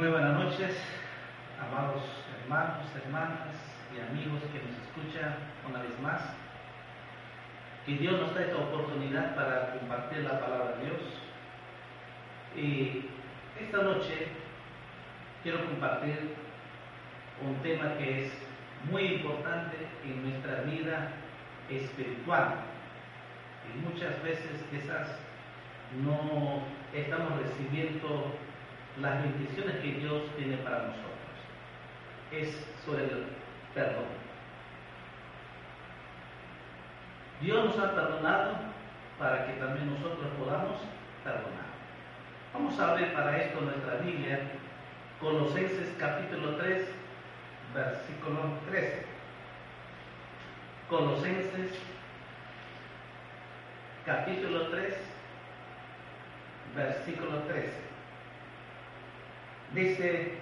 Muy buenas noches, amados hermanos, hermanas y amigos que nos escuchan una vez más. Que Dios nos da esta oportunidad para compartir la palabra de Dios. Y esta noche quiero compartir un tema que es muy importante en nuestra vida espiritual. Y muchas veces quizás no estamos recibiendo las bendiciones que Dios tiene para nosotros. Es sobre el perdón. Dios nos ha perdonado para que también nosotros podamos perdonar. Vamos a ver para esto nuestra Biblia, Colosenses capítulo 3, versículo 13. Colosenses capítulo 3, versículo 13 dice,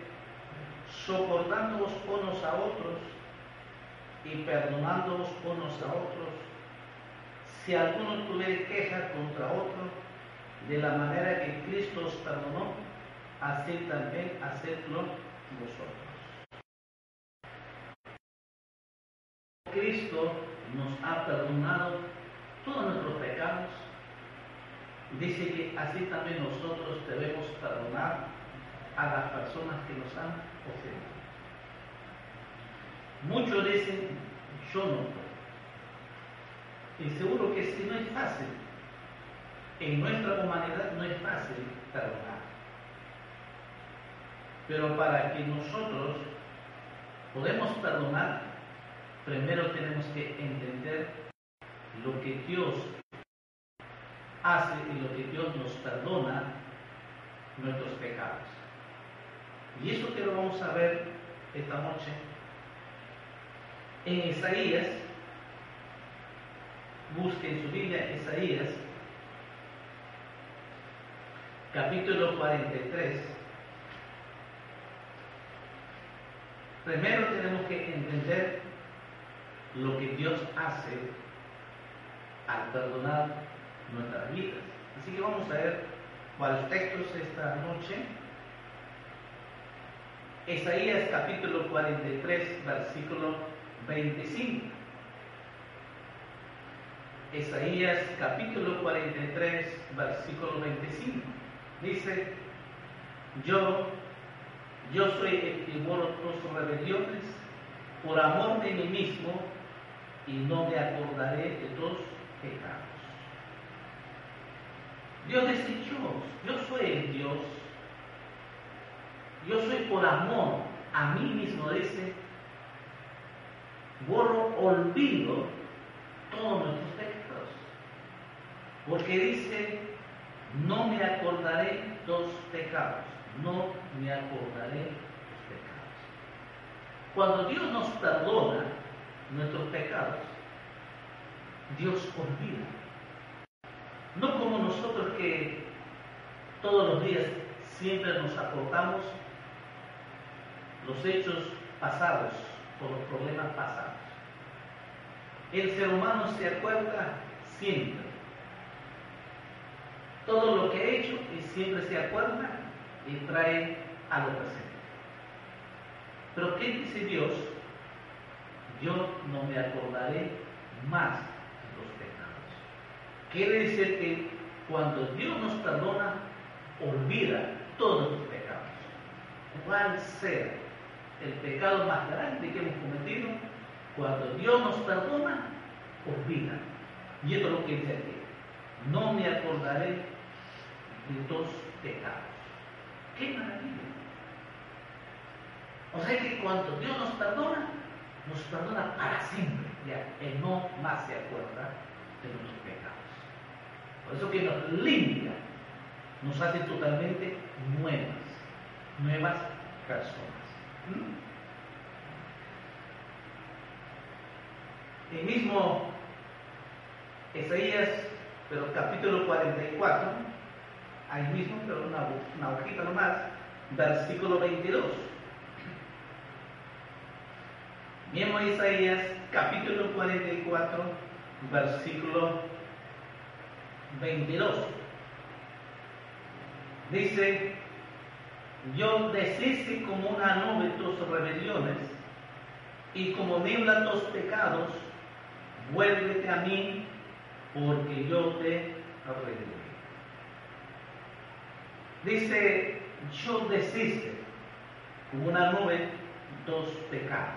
soportándoos unos a otros y perdonándoos unos a otros, si alguno tuviera queja contra otro, de la manera que Cristo os perdonó, así también hacedlo vosotros. Cristo nos ha perdonado todos nuestros pecados. Dice que así también nosotros debemos perdonar a las personas que nos han ofendido. Muchos dicen, yo no puedo. Y seguro que si no es fácil. En nuestra humanidad no es fácil perdonar. Pero para que nosotros podamos perdonar, primero tenemos que entender lo que Dios hace y lo que Dios nos perdona nuestros pecados. Y eso que lo vamos a ver esta noche en Isaías, busquen su Biblia Isaías, capítulo 43. Primero tenemos que entender lo que Dios hace al perdonar nuestras vidas. Así que vamos a ver cuáles textos esta noche. Isaías capítulo 43, versículo 25. Isaías capítulo 43, versículo 25. Dice, yo, yo soy el que borro tus rebeliones por amor de mí mismo y no me acordaré de tus pecados. Dios yo, yo soy el Dios yo soy por amor a mí mismo, dice, borro, olvido todos nuestros pecados. Porque dice, no me acordaré los pecados, no me acordaré los pecados. Cuando Dios nos perdona nuestros pecados, Dios olvida. No como nosotros que todos los días siempre nos acordamos los hechos pasados, por los problemas pasados. El ser humano se acuerda siempre. Todo lo que ha hecho y siempre se acuerda y trae a lo presente. Pero ¿qué dice Dios? Yo no me acordaré más de los pecados. Quiere decir que cuando Dios nos perdona, olvida todos los pecados. ¿Cuál sea el pecado más grande que hemos cometido? Cuando Dios nos perdona, olvida. Y esto es lo que dice aquí. No me acordaré de dos pecados. ¡Qué maravilla! O sea que cuando Dios nos perdona, nos perdona para siempre. Ya, Él no más se acuerda de nuestros pecados. Por eso que nos limpia, nos hace totalmente nuevas, nuevas personas. El mismo Isaías, pero capítulo 44, ahí mismo, pero una, una hojita nomás, versículo 22. Mismo Isaías, capítulo 44, versículo 22. Dice, yo deshice como una nube tus rebeliones y como niebla tus pecados, vuélvete a mí porque yo te redimí. Dice, yo deshice como una nube tus pecados.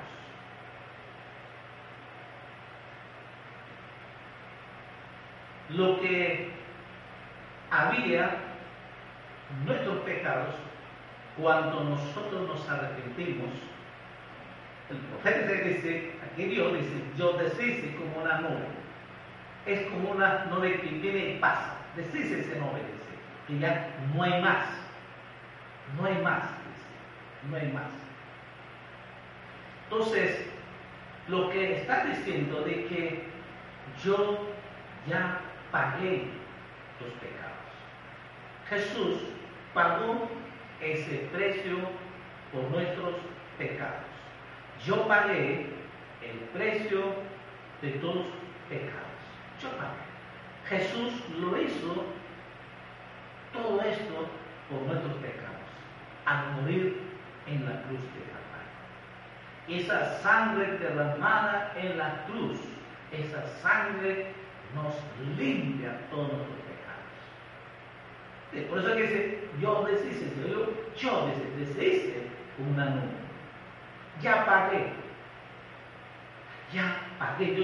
Lo que había nuestros pecados cuando nosotros nos arrepentimos. El profeta dice, aquí Dios dice, yo deshice como una nube. Es como una nube que viene y pasa. Deshice ese nube, dice, que ya no hay más. No hay más, dice, no hay más. Entonces, lo que está diciendo de que yo ya pagué los pecados. Jesús pagó ese precio por nuestros pecados. Yo pagué el precio de todos los pecados. Yo pagué. Jesús lo hizo todo esto por nuestros pecados, al morir en la cruz de Calvario. Esa sangre derramada en la cruz, esa sangre nos limpia todos pecados. Por eso es que dice, yo deshice, yo, yo deshice una nube. Ya pagué. Ya pagué. Yo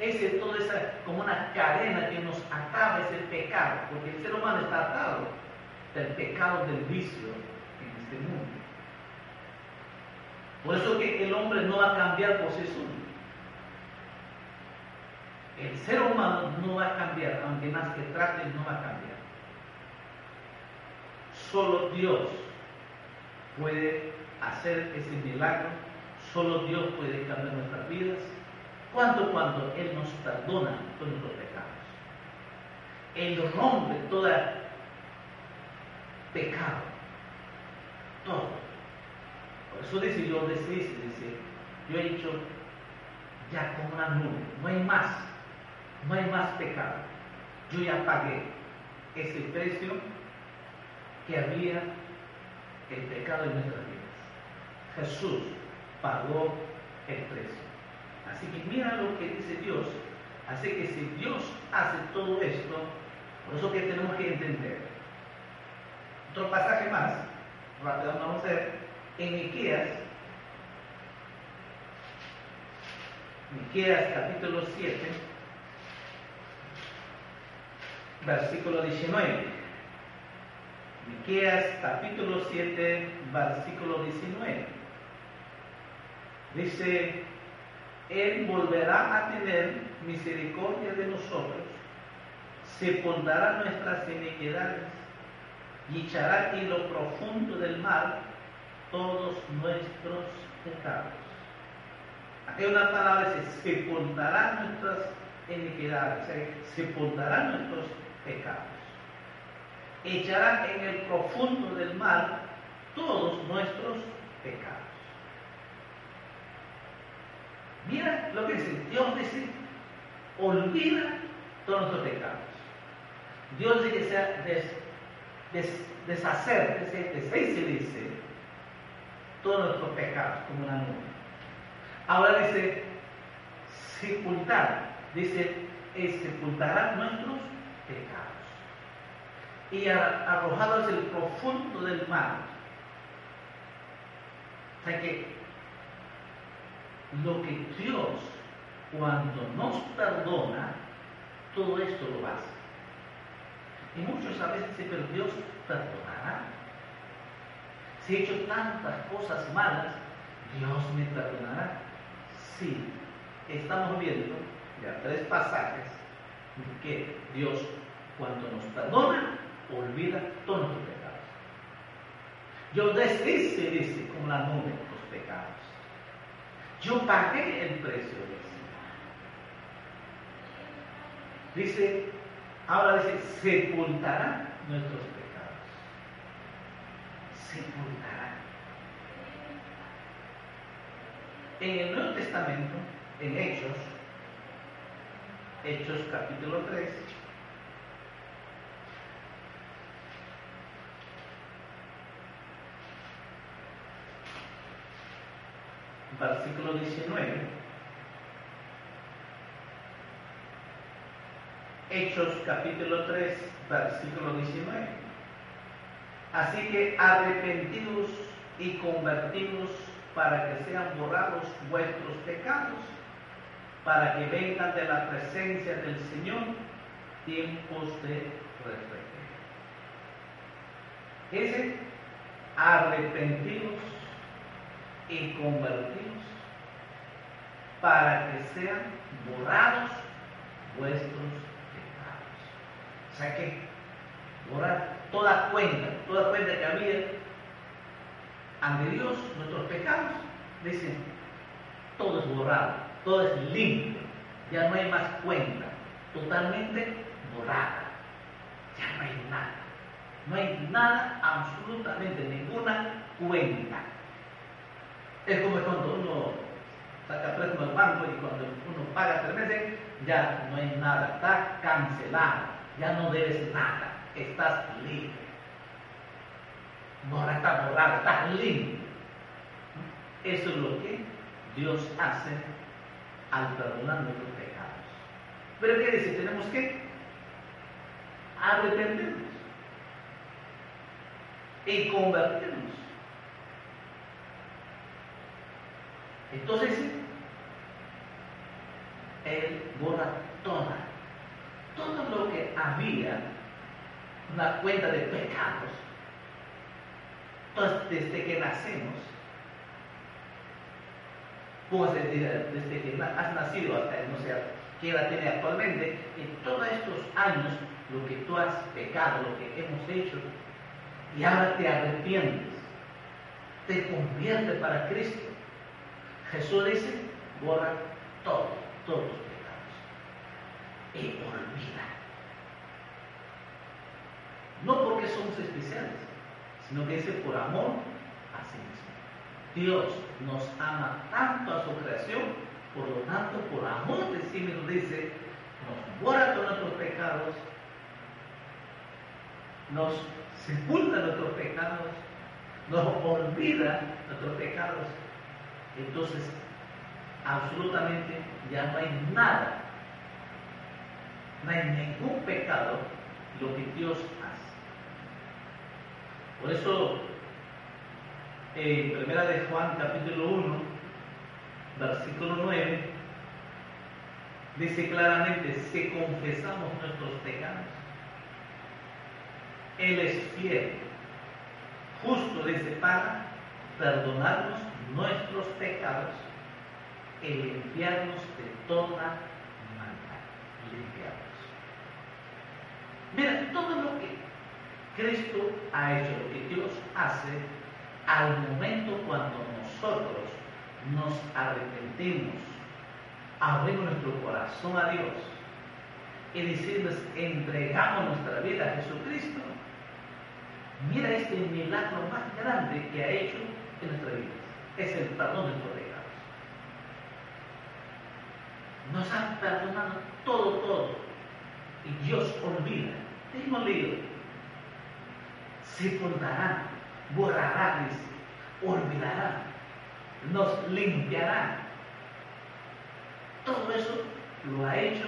ese todo esa como una cadena que nos ataba ese pecado, porque el ser humano está atado del pecado del vicio en este mundo. Por eso que el hombre no va a cambiar por sí solo. El ser humano no va a cambiar, aunque más que trate, no va a cambiar. Solo Dios puede hacer ese milagro, solo Dios puede cambiar nuestras vidas. ¿Cuándo? Cuando Él nos perdona todos nuestros pecados. Él rompe todo pecado. Todo. Por eso dice yo dice, yo he hecho ya como una nube, no hay más, no hay más pecado. Yo ya pagué ese precio que había el pecado en nuestras vidas. Jesús pagó el precio. Así que mira lo que dice Dios. Así que si Dios hace todo esto, por eso que tenemos que entender. Otro pasaje más, rápido vamos a ver, en Miqueas, Miqueas capítulo 7, versículo 19. Miqueas capítulo 7, versículo 19. Dice, Él volverá a tener misericordia de nosotros, sepultará nuestras iniquidades y echará en lo profundo del mar todos nuestros pecados. Aquí una palabra dice, sepultará nuestras iniquidades, sepultará nuestros pecados echará en el profundo del mar todos nuestros pecados. Mira lo que dice, Dios dice, olvida todos nuestros pecados. Dios dice sea des, deshacer, deshacerse, dice, todos nuestros pecados como una nube. Ahora dice, sepultar, dice, sepultará nuestros pecados. Y arrojados el profundo del mar. O sea que lo que Dios cuando nos perdona, todo esto lo hace. Y muchos a veces dicen, pero Dios perdonará. Si he hecho tantas cosas malas, Dios me perdonará. Sí, estamos viendo ya tres pasajes que Dios cuando nos perdona, olvida todos los pecados. Yo deshice, dice, como la nube, los pecados. Yo pagué el precio de eso. Dice, ahora dice, sepultará nuestros pecados. Sepultará. En el Nuevo Testamento, en Hechos, Hechos capítulo 3, versículo 19. Hechos capítulo 3, versículo 19. Así que arrepentidos y convertidos para que sean borrados vuestros pecados, para que vengan de la presencia del Señor tiempos de reflexión. Ese arrepentidos y convertidos para que sean borrados vuestros pecados. O sea que borrar toda cuenta, toda cuenta que había ante Dios, nuestros pecados, dicen, todo es borrado, todo es limpio, ya no hay más cuenta, totalmente borrada, ya no hay nada, no hay nada, absolutamente ninguna cuenta. Es como cuando uno saca préstamo al banco y cuando uno paga tres meses, ya no hay nada, está cancelado, ya no debes nada, estás libre. No está borrado, estás libre. Eso es lo que Dios hace al perdonar nuestros pecados. Pero ¿qué dice? Tenemos que arrepentirnos y convertirnos. Entonces, Él borra toda, todo lo que había, una cuenta de pecados, entonces, desde que nacemos, pues desde, desde que has nacido hasta, no sé, qué edad tiene actualmente, en todos estos años, lo que tú has pecado, lo que hemos hecho, y ahora te arrepientes, te convierte para Cristo. Jesús dice, borra todo, todos los pecados. Y olvida. No porque somos especiales, sino que dice por amor a sí mismo. Dios nos ama tanto a su creación, por lo tanto, por amor de sí mismo dice, nos borra todos nuestros pecados, nos sepulta nuestros pecados, nos olvida nuestros pecados entonces, absolutamente ya no hay nada, no hay ningún pecado lo que Dios hace. Por eso, en Primera de Juan capítulo 1, versículo 9, dice claramente, si confesamos nuestros pecados, Él es fiel, justo dice para perdonarnos nuestros pecados y limpiarnos de toda maldad. Limpiarnos. Mira, todo lo que Cristo ha hecho, lo que Dios hace, al momento cuando nosotros nos arrepentimos, abrimos nuestro corazón a Dios y decimos, entregamos nuestra vida a Jesucristo, mira este milagro más grande que ha hecho en nuestra vida es el perdón de nuestros pecados. Nos han perdonado todo, todo. Y Dios olvida. Hemos leído. Sepultará, borrará, olvidará, nos limpiará. Todo eso lo ha hecho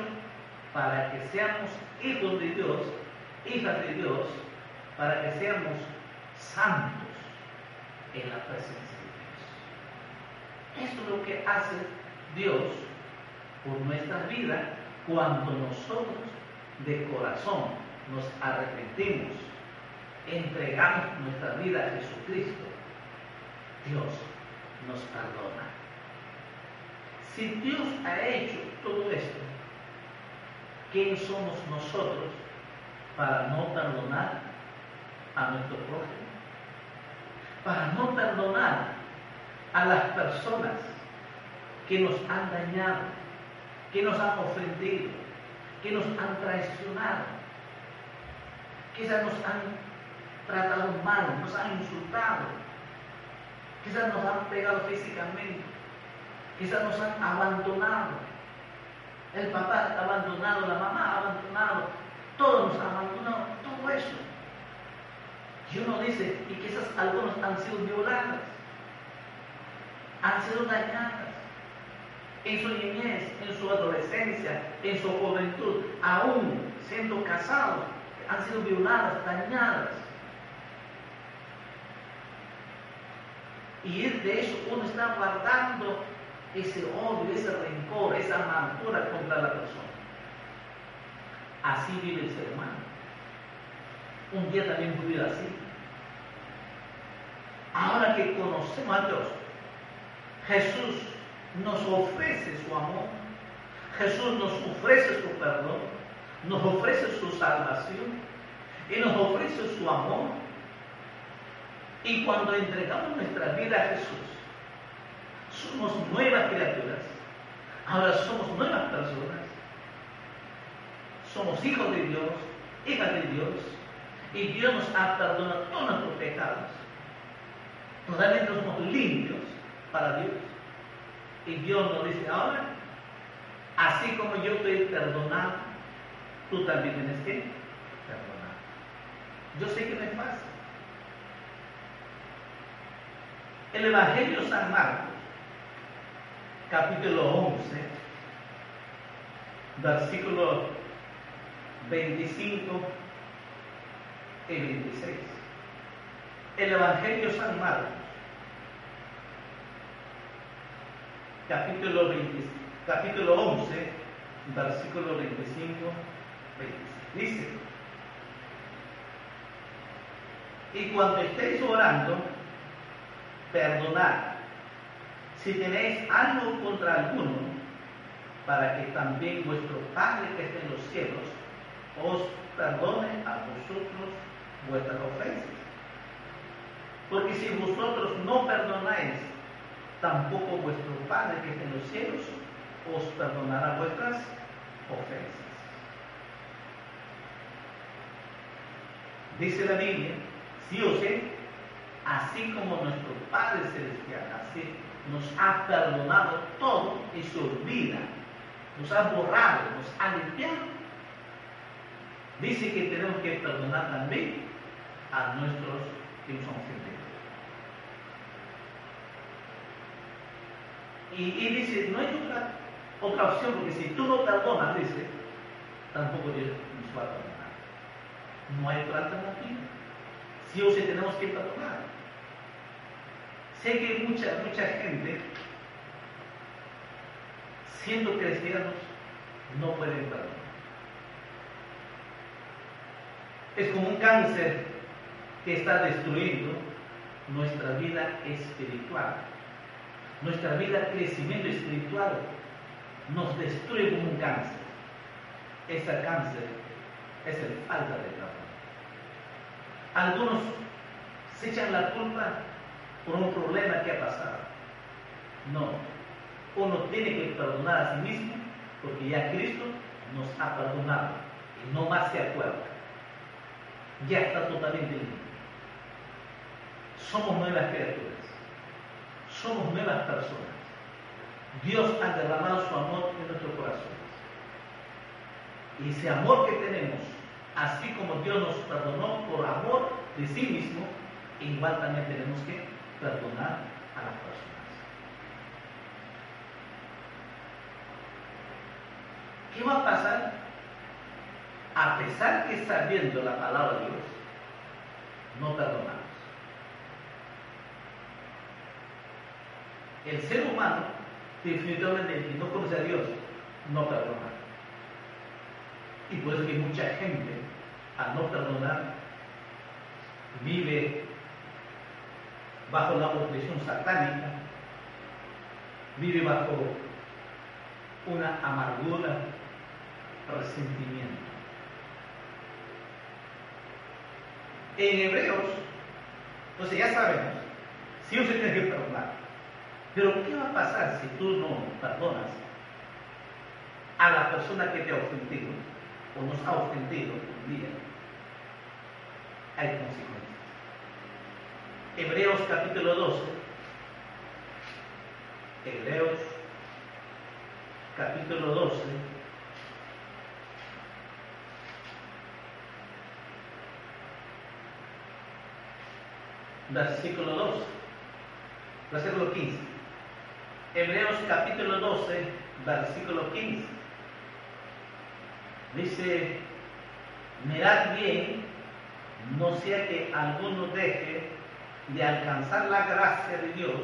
para que seamos hijos de Dios, hijas de Dios, para que seamos santos en la presencia Esto es lo que hace Dios por nuestra vida cuando nosotros de corazón nos arrepentimos, entregamos nuestra vida a Jesucristo. Dios nos perdona. Si Dios ha hecho todo esto, ¿quién somos nosotros para no perdonar a nuestro prójimo? Para no perdonar a las personas que nos han dañado, que nos han ofendido, que nos han traicionado, quizás nos han tratado mal, nos han insultado, quizás nos han pegado físicamente, quizás nos han abandonado. El papá ha abandonado, la mamá ha abandonado, todos nos han abandonado, todo eso. Y uno dice, y quizás algunos han sido violados, han sido dañados en su niñez, en su adolescencia, en su juventud, aún siendo casados, han sido violadas, dañadas. Y de eso uno está guardando ese odio, ese rencor, esa amargura contra la persona. Así vive el ser humano. Un día también vive así. Ahora que conocemos a Dios, Jesús nos ofrece su amor, Jesús nos ofrece su perdón, nos ofrece su salvación y nos ofrece su amor. Y cuando entregamos nuestra vida a Jesús, somos nuevas criaturas. Ahora somos nuevas personas. Somos hijos de Dios, hijas de Dios. Y Dios nos ha perdonado todos nuestros pecados. Totalmente somos limpios para Dios. Y Dios nos dice, ahora, así como yo te he perdonado, tú también tienes que perdonar. Yo sé que me pasa. El Evangelio San Marcos, capítulo 11, versículo 25 y 26. El Evangelio San Marcos, capítulo, 20, capítulo 11, versículo 25, 26. Dice, y cuando estéis orando, perdonad si tenéis algo contra alguno, para que también vuestro Padre que está en los cielos os perdone a vosotros vuestras ofensas. Porque si vosotros no perdonáis, tampoco vuestro Padre que está en los cielos os perdonará vuestras ofensas. Dice la Biblia, sí o sí, así como nuestro Padre Celestial, así nos ha perdonado todo y se olvida, nos ha borrado, nos ha limpiado. Dice que tenemos que perdonar también a nuestros que nos han Y, dice, no hay otra, otra opción, porque si tú no perdonas, dice, tampoco Dios nos va a perdonar. No hay otra alternativa. Sí o sí tenemos que perdonar. Sé que mucha, mucha gente, siendo cristianos, no pueden perdonar. Es como un cáncer que está destruyendo nuestra vida espiritual. Nuestra vida crecimiento espiritual nos destruye como un cáncer. Ese cáncer es el falta de perdón. Algunos se echan la culpa por un problema que ha pasado. No, uno tiene que perdonar a sí mismo porque ya Cristo nos ha perdonado y no más se acuerda. Ya está totalmente limpio. Somos nuevas criaturas, somos nuevas personas. Dios ha derramado su amor en nuestros corazones. Y ese amor que tenemos, así como Dios nos perdonó por amor de sí mismo, igual también tenemos que perdonar a las personas. ¿Qué va a pasar? A pesar que sabiendo la palabra de Dios, no perdonamos. El ser humano, definitivamente, que no conoce a Dios, no perdona. Y por eso que mucha gente, al no perdonar, vive bajo la opresión satánica, vive bajo una amargura, resentimiento. En Hebreos, entonces ya sabemos, si usted tiene que perdonar, pero ¿qué va a pasar si tú no perdonas a la persona que te ha ofendido o nos ha ofendido un día? Hay consecuencias. Hebreos capítulo 12. Hebreos capítulo 12. Versículo 2. Versículo 15. Hebreos capítulo 12, versículo 15. Dice, mirad bien, no sea que alguno deje de alcanzar la gracia de Dios,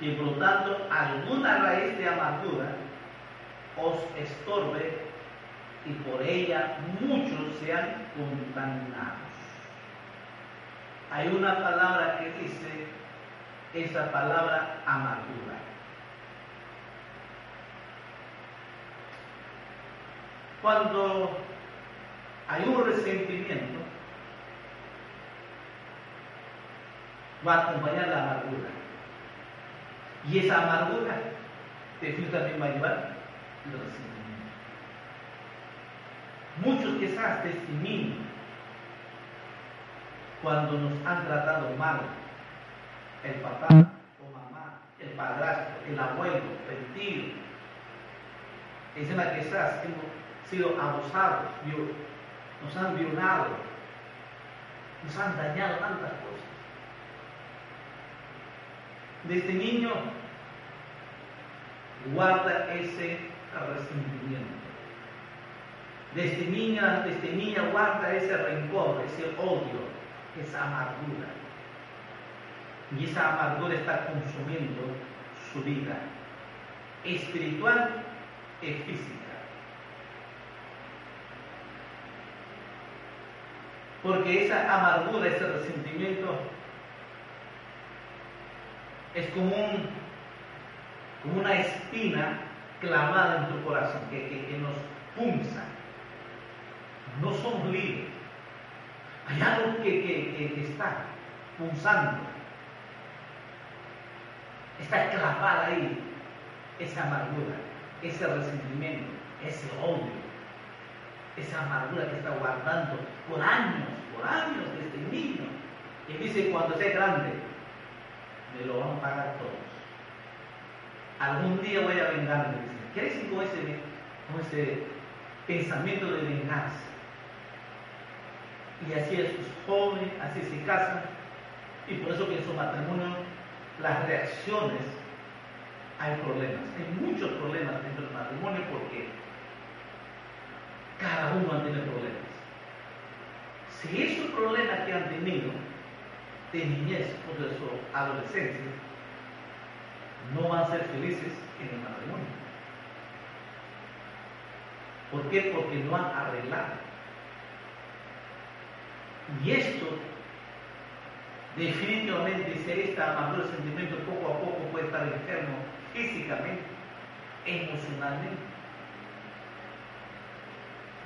que brotando alguna raíz de amargura os estorbe y por ella muchos sean contaminados. Hay una palabra que dice esa palabra amargura. Cuando hay un resentimiento, va a acompañar la amargura. Y esa amargura también va a llevar el resentimiento. Muchos quizás testimonio cuando nos han tratado mal, el papá o mamá, el padrastro, el abuelo, el tío, encima quizás hemos sido abusados, nos han violado, nos han dañado tantas cosas. Desde niño guarda ese resentimiento. Desde niña, desde niña guarda ese rencor, ese odio, esa amargura. Y esa amargura está consumiendo su vida espiritual y física. Porque esa amargura, ese resentimiento es como, un, como una espina clavada en tu corazón que, que nos punza. No somos libres. Hay algo que, está pulsando. Está clavada ahí esa amargura, ese resentimiento, ese odio, esa amargura que está guardando por años, por años desde niño. Y dice, cuando sea grande, me lo van a pagar todos. Algún día voy a vengarme. ¿Qué decir con ese, con ese pensamiento de venganza? y así es sus jóvenes, así se casan, y por eso que en su matrimonio las reacciones hay problemas, hay muchos problemas dentro del matrimonio porque cada uno tiene problemas. Si esos problemas que han tenido de niñez o de su adolescencia no van a ser felices en el matrimonio. ¿Por qué? Porque no han arreglado y esto, definitivamente, si esta amargura sentimiento poco a poco puede estar enfermo físicamente, emocionalmente.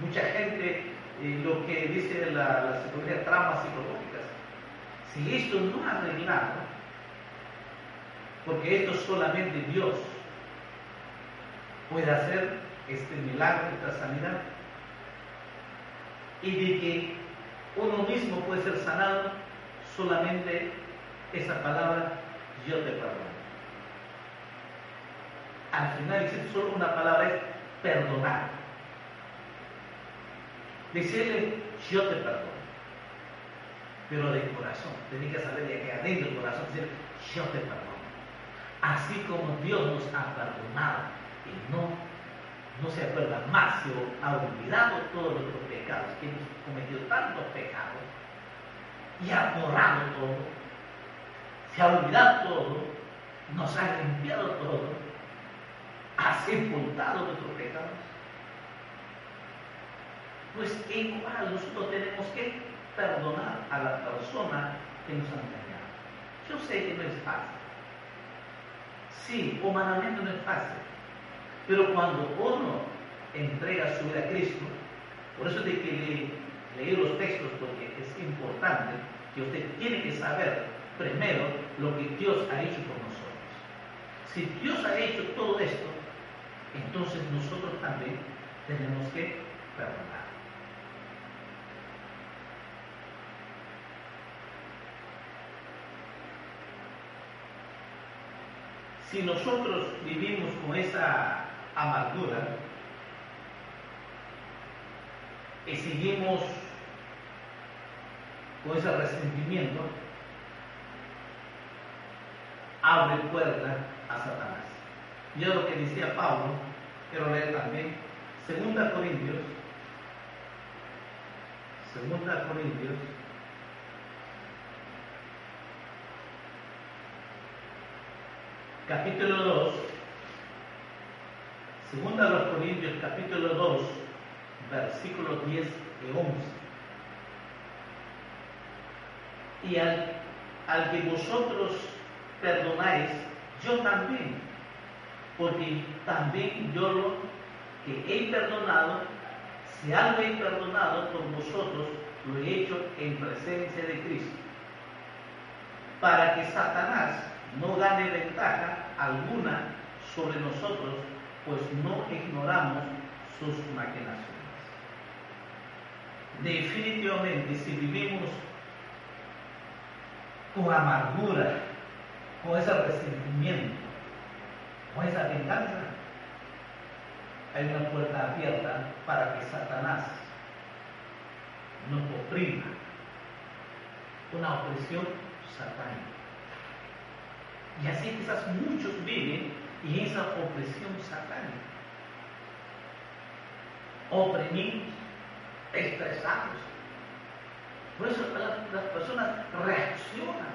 Mucha gente, eh, lo que dice la, la psicología, tramas psicológicas, si esto no ha arreglado, porque esto solamente Dios puede hacer este milagro, esta sanidad, y de que uno mismo puede ser sanado solamente esa palabra, yo te perdono. Al final existe solo una palabra, es perdonar. Decirle, yo te perdono. Pero de corazón, tiene que saber de aquí adentro del corazón, decir, yo te perdono. Así como Dios nos ha perdonado y no no se acuerda más, se ha olvidado todos los pecados, que hemos cometido tantos pecados, y ha borrado todo, se ha olvidado todo, nos ha limpiado todo, ha sepultado nuestros pecados. Pues igual nosotros tenemos que perdonar a la persona que nos ha engañado. Yo sé que no es fácil. Sí, humanamente no es fácil. Pero cuando uno entrega su vida a Cristo, por eso de que leer los textos, porque es importante que usted tiene que saber primero lo que Dios ha hecho por nosotros. Si Dios ha hecho todo esto, entonces nosotros también tenemos que perdonar. Si nosotros vivimos con esa amargura y seguimos con ese resentimiento, abre puerta a Satanás. Yo lo que decía Pablo, quiero leer también, Segunda Corintios, Segunda Corintios, capítulo 2, Segunda de los Corintios, capítulo 2, versículos 10 y 11. Y al, al que vosotros perdonáis, yo también, porque también yo lo que he perdonado, si algo he perdonado por vosotros, lo he hecho en presencia de Cristo, para que Satanás no gane ventaja alguna sobre nosotros, pues no ignoramos sus maquinaciones. Definitivamente, si vivimos con amargura, con ese resentimiento, con esa venganza, hay una puerta abierta para que Satanás nos oprima. Una opresión satánica. Y así quizás muchos viven en esa opresión satánica. Oprimidos, estresados. Por eso las, personas reaccionan.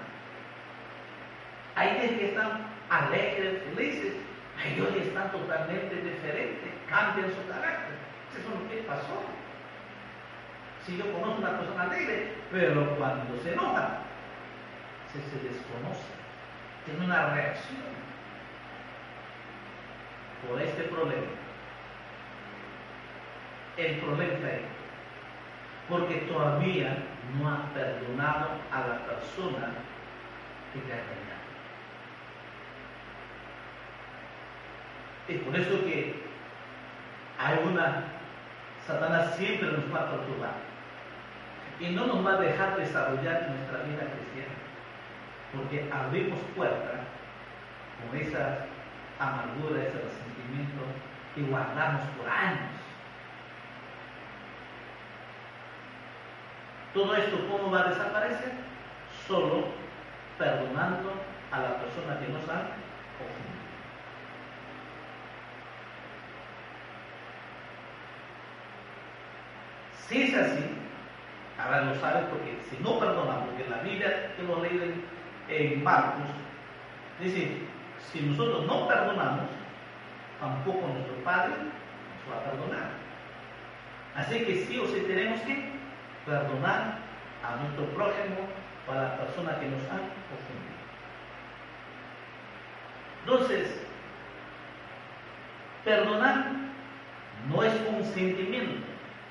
Hay días que están alegres, felices, hay otros que están totalmente diferentes, cambian su carácter. Eso es lo que pasó. Si yo conozco una persona alegre, pero cuando se enoja, se, se desconoce tiene una reacción por este problema. El problema está ahí, porque todavía no ha perdonado a la persona que te ha engañado. Es por eso que hay una, Satanás siempre nos va a torturar y no nos va a dejar desarrollar nuestra vida cristiana porque abrimos puerta con esa amargura, ese resentimiento y guardamos por años. Todo esto, ¿cómo va a desaparecer? Solo perdonando a la persona que nos ha ofendido. Si es así, ahora lo saben porque si no perdonamos, porque la Biblia que lo leen en Marcos, dice, si nosotros no perdonamos, tampoco nuestro Padre nos va a perdonar. Así que sí o sí tenemos que perdonar a nuestro prójimo o a la persona que nos ha ofendido. Entonces, perdonar no es un sentimiento.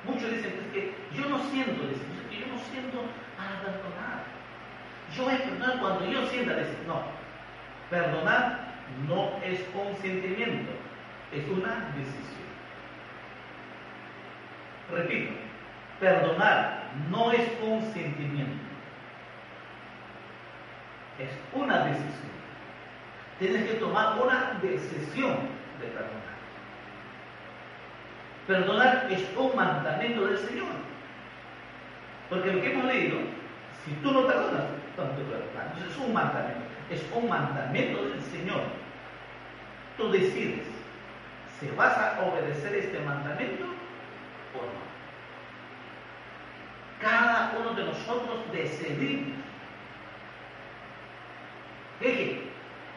Muchos dicen pues, que yo no siento, dicen, que yo no siento a perdonar. Yo voy a perdonar cuando yo sienta decir, no, perdonar no es un sentimiento, es una decisión. Repito, perdonar no es un sentimiento, es una decisión. Tienes que tomar una decisión de perdonar. Perdonar es un mandamiento del Señor. Porque lo que hemos leído, si tú no perdonas, entonces es un mandamiento, es un mandamiento del Señor. Tú decides si vas a obedecer este mandamiento o no. Cada uno de nosotros decidimos. que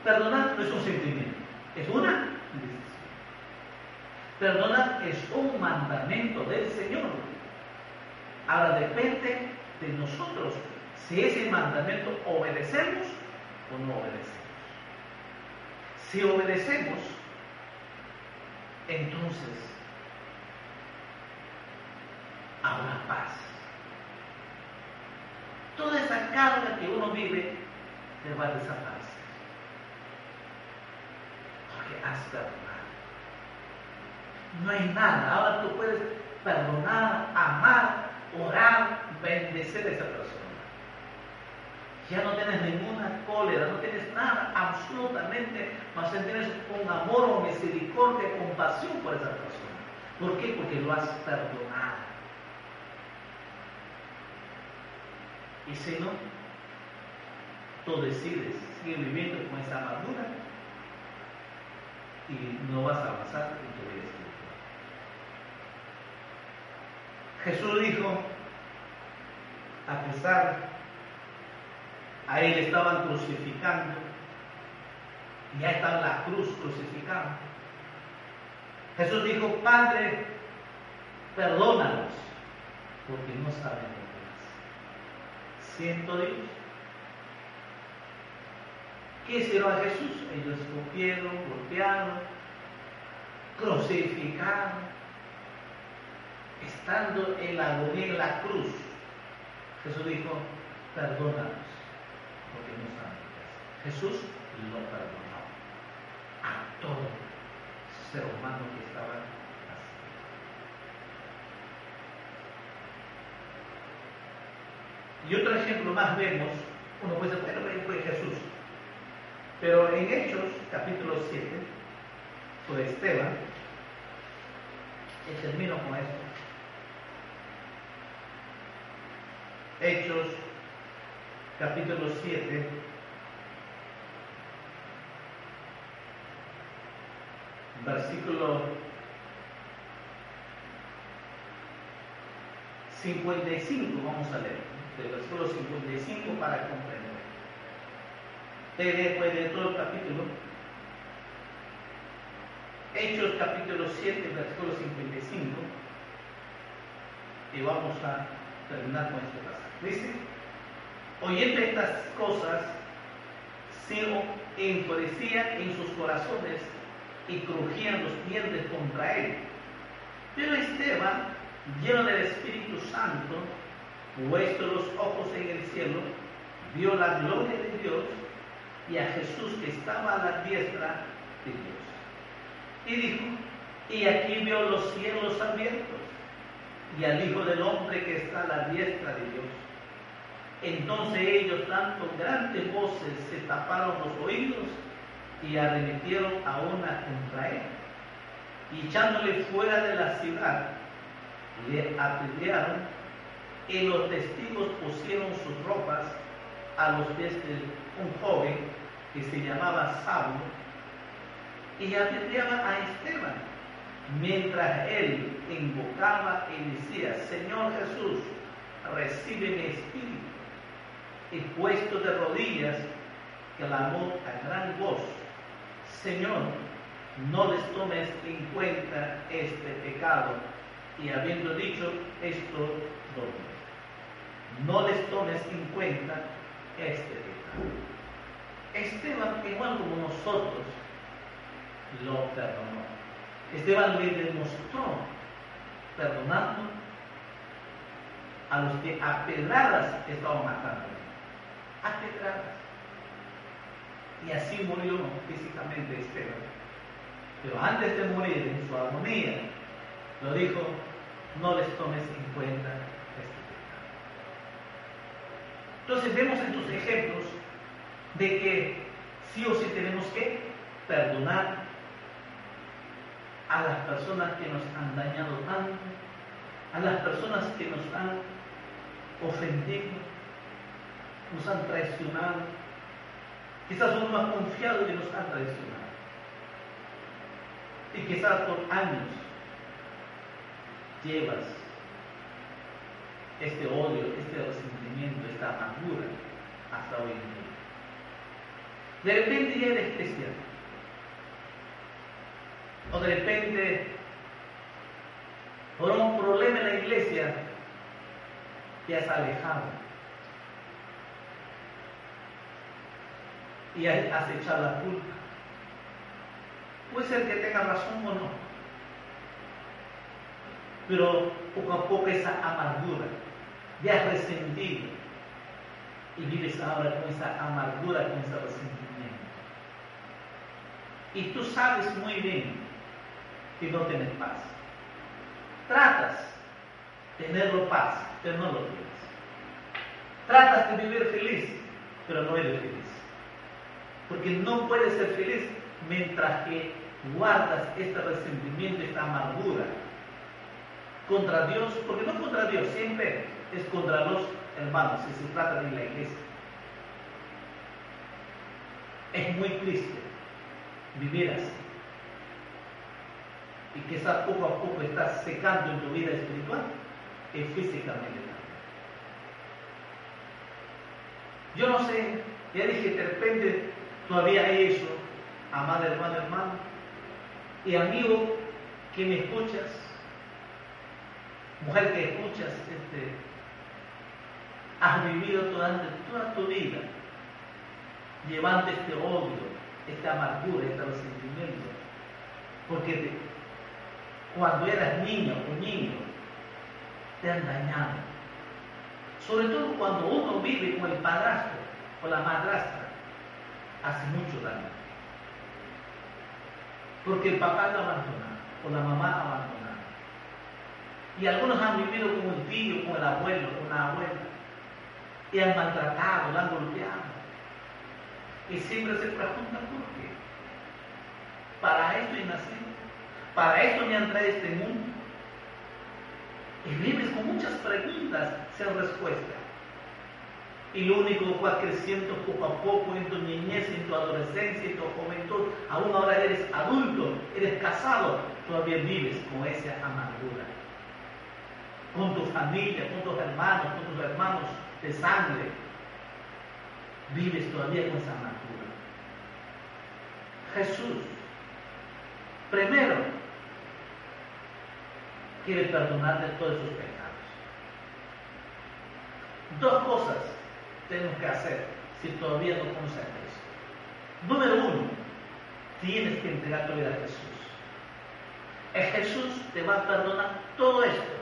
perdonar no es un sentimiento, es una decisión. Perdonar es un mandamiento del Señor. Ahora depende de nosotros si ese mandamiento obedecemos o no obedecemos. Si obedecemos, entonces habrá paz. Toda esa carga que uno vive te va a desaparecer. Porque has perdonado. No hay nada. Ahora tú puedes perdonar, amar, orar, bendecer a esa persona. Ya no tienes ninguna cólera, no tienes nada, absolutamente, más tienes un amor o misericordia, compasión por esa persona. ¿Por qué? Porque lo has perdonado. Y si no, tú decides seguir viviendo con esa amargura y no vas a avanzar en tu vida espiritual. Jesús dijo, a pesar, a él estaban crucificando, ya está la cruz crucificada. Jesús dijo, Padre, perdónanos, porque no sabemos 110. ¿Qué hicieron a Jesús? Ellos cogieron, golpearon, crucificaron. Estando en la agonía en la cruz, Jesús dijo, perdónanos, porque no saben Jesús lo perdonó a todo ser humano que estaba Y otro ejemplo más vemos, uno puede decir, bueno, fue Jesús. Pero en Hechos, capítulo 7, fue Esteban, y termino con esto. Hechos, capítulo 7, versículo 55, vamos a leer del versículo 55 para comprender. Ustedes después de todo el capítulo. Hechos capítulo 7, versículo 55. Y vamos a terminar con este pasaje. Dice, oyendo estas cosas, se enfurecían en sus corazones y crujían los dientes contra él. Pero Esteban, lleno del Espíritu Santo, puesto los ojos en el cielo, vio la gloria de Dios y a Jesús que estaba a la diestra de Dios. Y dijo, y aquí veo los cielos abiertos y al Hijo del Hombre que está a la diestra de Dios. Entonces ellos, dando grandes voces, se taparon los oídos y arremetieron a una contra él. Y echándole fuera de la ciudad, le apedrearon y los testigos pusieron sus ropas a los pies de un joven que se llamaba Saulo y atendían a Esteban mientras él invocaba y decía, Señor Jesús, recibe mi espíritu. Y puesto de rodillas, clamó a gran voz, Señor, no les tomes en cuenta este pecado. Y habiendo dicho esto, dormí no les tomes en cuenta este pecado. Esteban, igual como nosotros, lo perdonó. Esteban le demostró perdonando a los que a pedradas estaban matando. A pedradas. Y así murió físicamente Esteban. Pero antes de morir en su armonía, lo dijo, no les tomes en cuenta entonces vemos en tus ejemplos de que sí o sí tenemos que perdonar a las personas que nos han dañado tanto, a las personas que nos han ofendido, nos han traicionado. Quizás uno ha confiado y nos han traicionado. Y quizás por años llevas este odio, este resentimiento, esta amargura hasta hoy en día. De repente ya eres cristiano. O de repente, por un problema en la iglesia, te has alejado. Y has echado la culpa. Puede ser que tengas razón o no. Pero poco a poco esa amargura ya has resentido y vives ahora con esa amargura, con ese resentimiento. Y tú sabes muy bien que no tienes paz. Tratas de tenerlo paz, pero no lo tienes. Tratas de vivir feliz, pero no eres feliz. Porque no puedes ser feliz mientras que guardas este resentimiento, esta amargura contra Dios, porque no contra Dios, siempre es contra los hermanos, si se trata de la iglesia. Es muy triste vivir así. Y que quizás poco a poco estás secando en tu vida espiritual y físicamente Yo no sé, ya dije, de repente todavía hay eso, amada hermano, hermano, y amigo que me escuchas, mujer que escuchas, este, has vivido toda, toda tu vida llevando este odio, esta amargura, este resentimiento, porque cuando eras niño o niño, te han dañado. Sobre todo cuando uno vive con el padrastro o la madrastra, hace mucho daño. Porque el papá lo abandona o la mamá abandona. Y algunos han vivido con el tío, con el abuelo, con la abuela. Y han maltratado, la han golpeado. Y siempre se preguntan por qué. Para esto y nací. Para esto me han traído este mundo. Y vives con muchas preguntas sin respuesta. Y lo único que fue creciendo poco a poco en tu niñez, en tu adolescencia, en tu juventud, aún ahora eres adulto, eres casado, todavía vives con esa amargura con tu familia, con tus hermanos, con tus hermanos de sangre, vives todavía con esa amargura. Jesús, primero, quiere perdonarte todos sus pecados. Dos cosas tenemos que hacer si todavía no conoces a Cristo. Número uno, tienes que entregar tu vida a Jesús. El Jesús te va a perdonar todo esto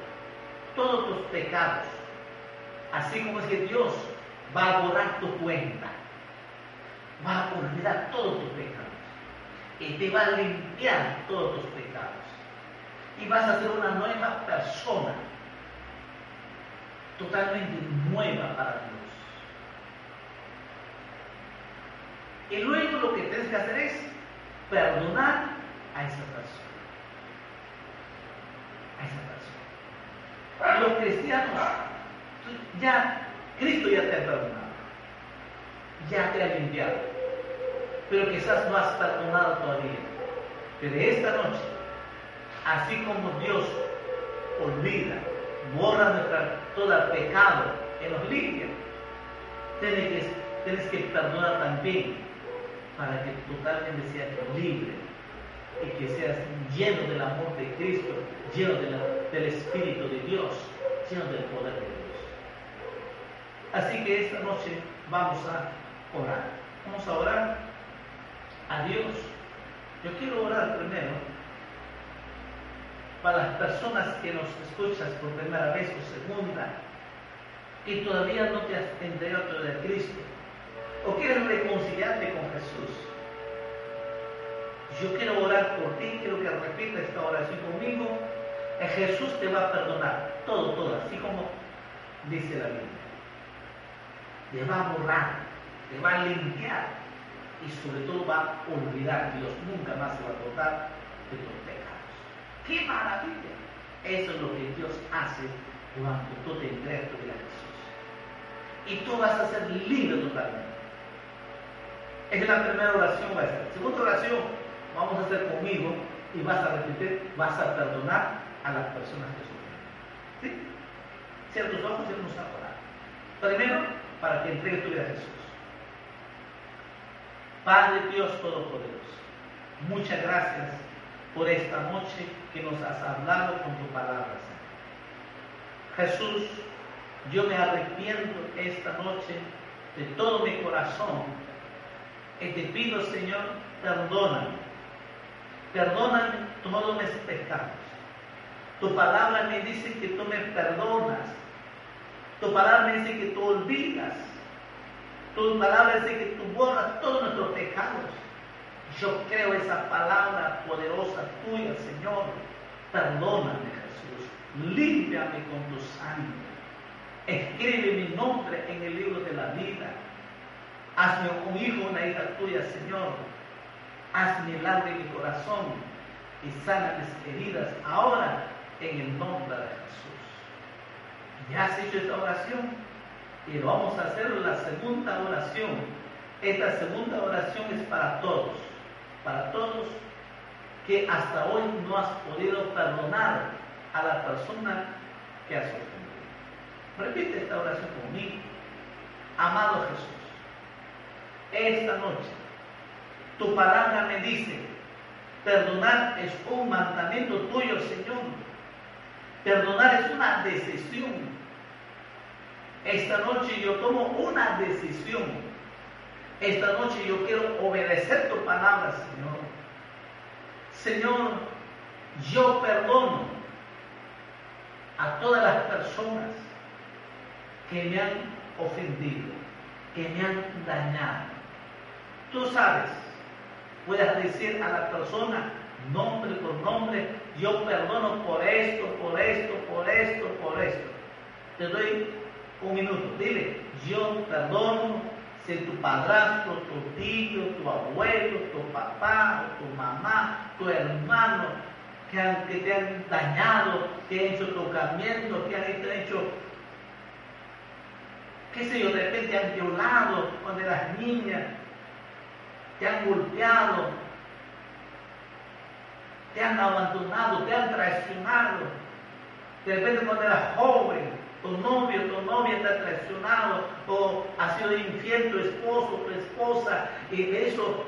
todos tus pecados. Así como es que Dios va a borrar tu cuenta, va a olvidar todos tus pecados y te va a limpiar todos tus pecados. Y vas a ser una nueva persona, totalmente nueva para Dios. Y luego lo que tienes que hacer es perdonar a esa persona. A esa persona los cristianos, ya, Cristo ya te ha perdonado, ya te ha limpiado, pero quizás no has perdonado todavía. Pero esta noche, así como Dios olvida, borra nuestra, todo pecado en los limpia, tienes que, tienes que perdonar también para que totalmente seas libre y que seas lleno del amor de Cristo, lleno del Espíritu de Dios, lleno del poder de Dios. Así que esta noche vamos a orar. Vamos a orar a Dios. Yo quiero orar primero para las personas que nos escuchas por primera vez o segunda y todavía no te has entregado de Cristo o quieres reconciliarte con Jesús yo quiero orar por ti, quiero que repitas esta oración conmigo. Jesús te va a perdonar todo, todo, así como dice la Biblia. Te va a borrar, te va a limpiar y sobre todo va a olvidar. Dios nunca más se va a acordar de tus pecados. ¡Qué maravilla! Eso es lo que Dios hace cuando tú te entregas tu vida a Jesús. Y tú vas a ser libre totalmente. Esa es la primera oración ser. Segunda oración, vamos a hacer conmigo y vas a repetir, vas a perdonar a las personas que sufren. ¿Sí? Cierra tus ojos y vamos a orar. Primero, para que entregue tu vida a Jesús. Padre Dios Todopoderoso, muchas gracias por esta noche que nos has hablado con tu palabra, Señor. Jesús, yo me arrepiento esta noche de todo mi corazón y te pido, Señor, perdóname. Perdóname todos mis pecados. Tu palabra me dice que tú me perdonas. Tu palabra dice que tú olvidas. Tu palabra dice que tú borras todos nuestros pecados. Yo creo esa palabra poderosa tuya, Señor. Perdóname, Jesús. Límpiame con tu sangre. Escribe mi nombre en el libro de la vida. Hazme un hijo, una hija tuya, Señor. Haz milagro en mi corazón y sana mis heridas ahora en el nombre de Jesús. Ya has hecho esta oración y vamos a hacer la segunda oración. Esta segunda oración es para todos, para todos que hasta hoy no has podido perdonar a la persona que has ofendido. Repite esta oración conmigo. Amado Jesús, esta noche tu palabra me dice, perdonar es un mandamiento tuyo, Señor. Perdonar es una decisión. Esta noche yo tomo una decisión. Esta noche yo quiero obedecer tu palabra, Señor. Señor, yo perdono a todas las personas que me han ofendido, que me han dañado. Tú sabes, puedes decir a la persona nombre por nombre, yo perdono por esto, por esto, por esto, por esto. Te doy un minuto, dile, yo perdono si tu padrastro, tu tío, tu abuelo, tu papá, tu mamá, tu hermano, que, te han dañado, que han hecho tocamiento, que han hecho qué sé yo, de repente te han violado cuando eras niña, te han golpeado, te han abandonado, te han traicionado. De repente cuando eras joven, tu novio, tu novia te ha traicionado, o ha sido infiel tu esposo, tu esposa, y de eso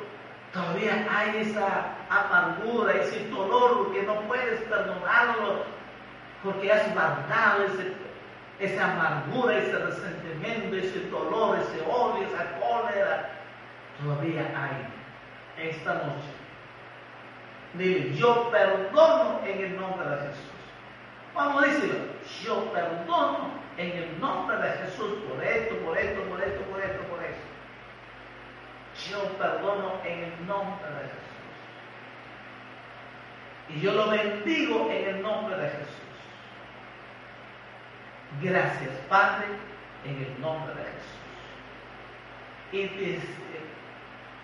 todavía hay esa amargura, ese dolor que no puedes perdonarlo, porque has guardado ese esa amargura, ese resentimiento, ese dolor, ese odio, esa cólera, todavía hay esta noche. Dile, yo perdono en el nombre de Jesús. Vamos a decirlo, yo perdono en el nombre de Jesús por esto, por esto, por esto, por esto, por esto. Yo perdono en el nombre de Jesús. Y yo lo bendigo en el nombre de Jesús. Gracias, Padre, en el nombre de Jesús.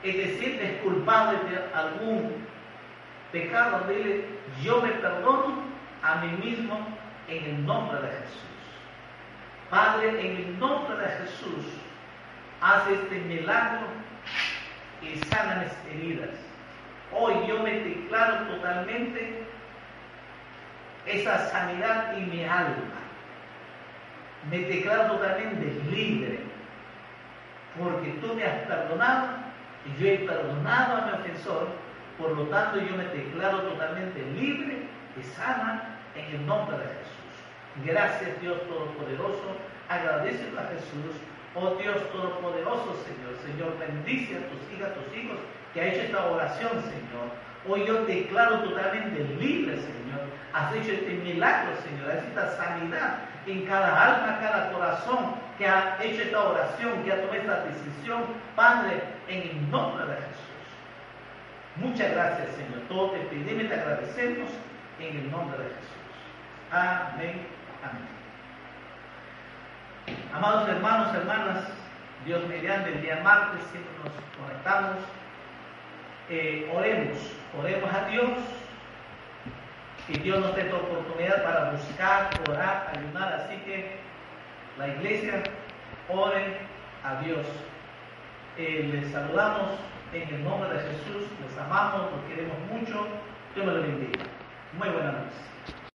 Y, decirte culpable de algún pecado, dile, yo me perdono a mí mismo en el nombre de Jesús. Padre, en el nombre de Jesús, haz este milagro y sana mis heridas. Hoy yo me declaro totalmente esa sanidad en mi alma me declaro totalmente libre, porque tú me has perdonado y yo he perdonado a mi ofensor, por lo tanto yo me declaro totalmente libre y sana en el nombre de Jesús. Gracias Dios Todopoderoso, agradecelo a Jesús, oh Dios Todopoderoso Señor, Señor bendice a tus hijas, a tus hijos que ha hecho esta oración Señor. Hoy yo declaro totalmente libre Señor, has hecho este milagro Señor, has hecho esta sanidad en cada alma, cada corazón que ha hecho esta oración, que ha tomado esta decisión, Padre, en el nombre de Jesús. Muchas gracias, Señor. Todo te pedimos y te agradecemos en el nombre de Jesús. Amén. Amén. Amados hermanos, hermanas, Dios mediante el día martes siempre nos conectamos. Eh, oremos, oremos a Dios que Dios nos dé oportunidad para buscar, orar, ayudar. Así que la iglesia ore a Dios. Eh, les saludamos en el nombre de Jesús, les amamos, los queremos mucho. Dios me lo bendiga. Muy buenas noches.